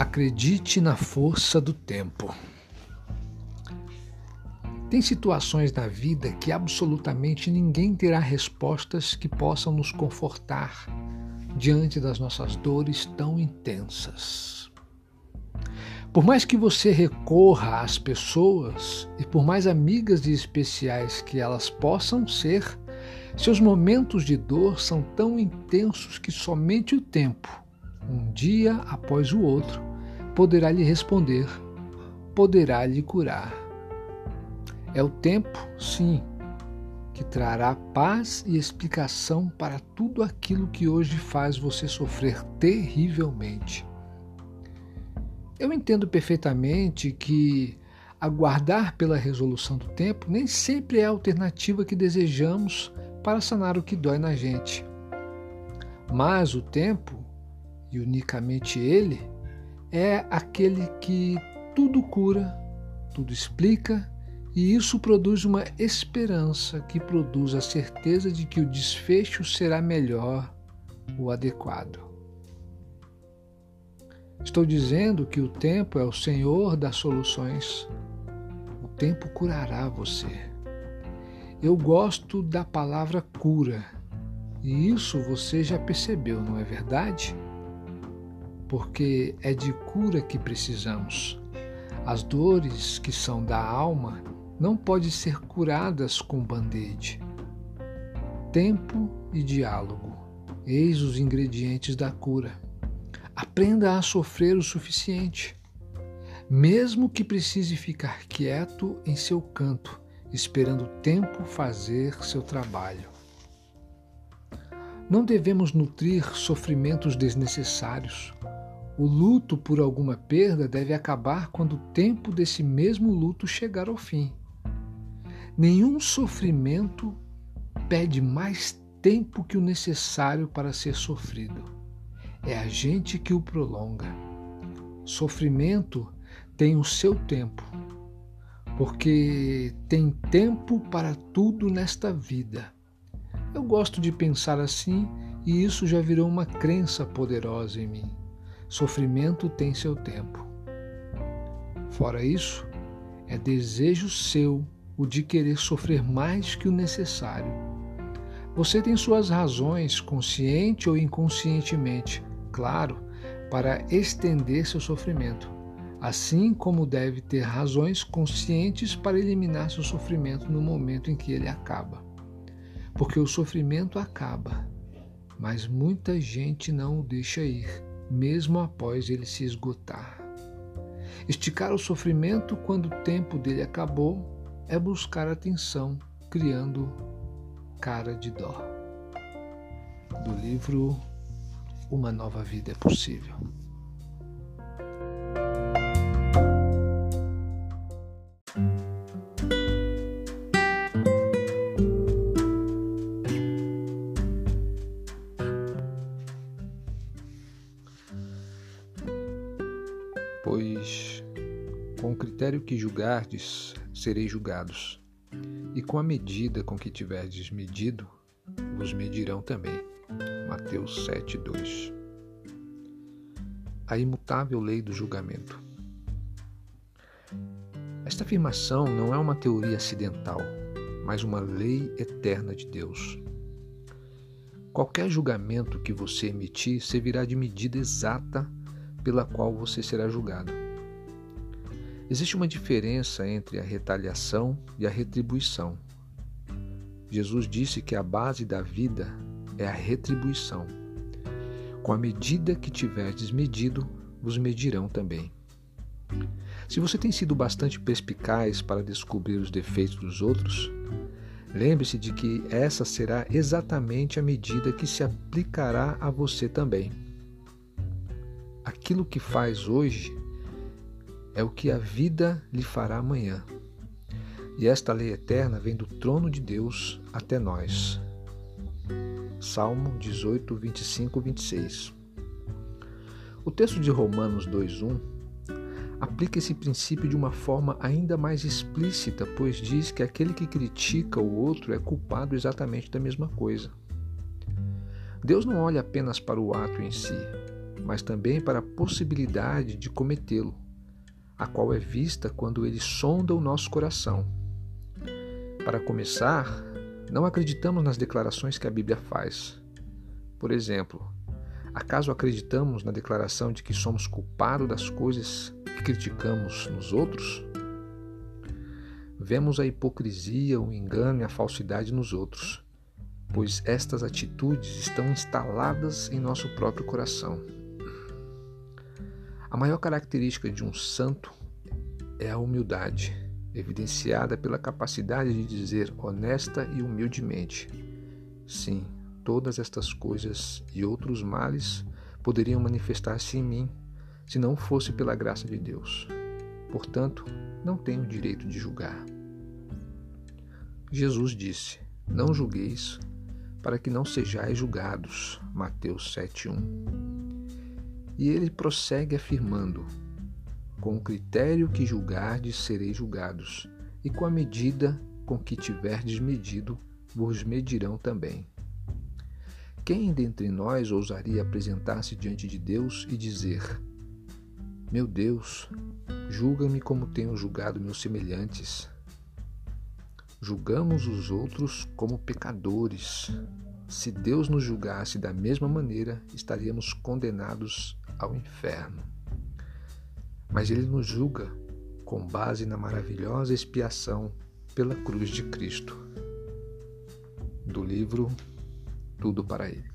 Acredite na força do tempo. Tem situações na vida que absolutamente ninguém terá respostas que possam nos confortar diante das nossas dores tão intensas. Por mais que você recorra às pessoas e por mais amigas e especiais que elas possam ser, seus momentos de dor são tão intensos que somente o tempo, um dia após o outro, poderá lhe responder, poderá lhe curar. É o tempo, sim, que trará paz e explicação para tudo aquilo que hoje faz você sofrer terrivelmente. Eu entendo perfeitamente que aguardar pela resolução do tempo nem sempre é a alternativa que desejamos para sanar o que dói na gente. Mas o tempo, e unicamente ele, é aquele que tudo cura, tudo explica, e isso produz uma esperança que produz a certeza de que o desfecho será melhor, o adequado. Estou dizendo que o tempo é o Senhor das soluções. O tempo curará você. Eu gosto da palavra cura, e isso você já percebeu, não é verdade? Porque é de cura que precisamos. As dores que são da alma não podem ser curadas com band-aid. Tempo e diálogo, eis os ingredientes da cura. Aprenda a sofrer o suficiente, mesmo que precise ficar quieto em seu canto, esperando o tempo fazer seu trabalho. Não devemos nutrir sofrimentos desnecessários. O luto por alguma perda deve acabar quando o tempo desse mesmo luto chegar ao fim. Nenhum sofrimento pede mais tempo que o necessário para ser sofrido. É a gente que o prolonga. Sofrimento tem o seu tempo, porque tem tempo para tudo nesta vida. Eu gosto de pensar assim e isso já virou uma crença poderosa em mim. Sofrimento tem seu tempo. Fora isso, é desejo seu o de querer sofrer mais que o necessário. Você tem suas razões, consciente ou inconscientemente, claro, para estender seu sofrimento, assim como deve ter razões conscientes para eliminar seu sofrimento no momento em que ele acaba. Porque o sofrimento acaba, mas muita gente não o deixa ir mesmo após ele se esgotar. Esticar o sofrimento quando o tempo dele acabou é buscar atenção, criando cara de dó. Do livro Uma Nova Vida é Possível. Critério que julgardes, sereis julgados, e com a medida com que tiverdes medido, vos medirão também. Mateus 7, 2. A imutável lei do julgamento. Esta afirmação não é uma teoria acidental, mas uma lei eterna de Deus. Qualquer julgamento que você emitir servirá de medida exata pela qual você será julgado. Existe uma diferença entre a retaliação e a retribuição. Jesus disse que a base da vida é a retribuição. Com a medida que tiverdes medido, vos medirão também. Se você tem sido bastante perspicaz para descobrir os defeitos dos outros, lembre-se de que essa será exatamente a medida que se aplicará a você também aquilo que faz hoje é o que a vida lhe fará amanhã. E esta lei eterna vem do trono de Deus até nós. Salmo 18, 25, 26. O texto de Romanos 2,1 aplica esse princípio de uma forma ainda mais explícita, pois diz que aquele que critica o outro é culpado exatamente da mesma coisa. Deus não olha apenas para o ato em si, mas também para a possibilidade de cometê-lo, a qual é vista quando ele sonda o nosso coração. Para começar, não acreditamos nas declarações que a Bíblia faz. Por exemplo, acaso acreditamos na declaração de que somos culpados das coisas que criticamos nos outros? Vemos a hipocrisia, o engano e a falsidade nos outros, pois estas atitudes estão instaladas em nosso próprio coração. A maior característica de um santo é a humildade, evidenciada pela capacidade de dizer honesta e humildemente: Sim, todas estas coisas e outros males poderiam manifestar-se em mim se não fosse pela graça de Deus. Portanto, não tenho direito de julgar. Jesus disse: Não julgueis, para que não sejais julgados. Mateus 7:1. E ele prossegue afirmando: Com o critério que julgardes, sereis julgados, e com a medida com que tiverdes medido, vos medirão também. Quem dentre nós ousaria apresentar-se diante de Deus e dizer: Meu Deus, julga-me como tenho julgado meus semelhantes? Julgamos os outros como pecadores. Se Deus nos julgasse da mesma maneira, estaríamos condenados ao inferno. Mas ele nos julga com base na maravilhosa expiação pela cruz de Cristo. Do livro Tudo para Ele.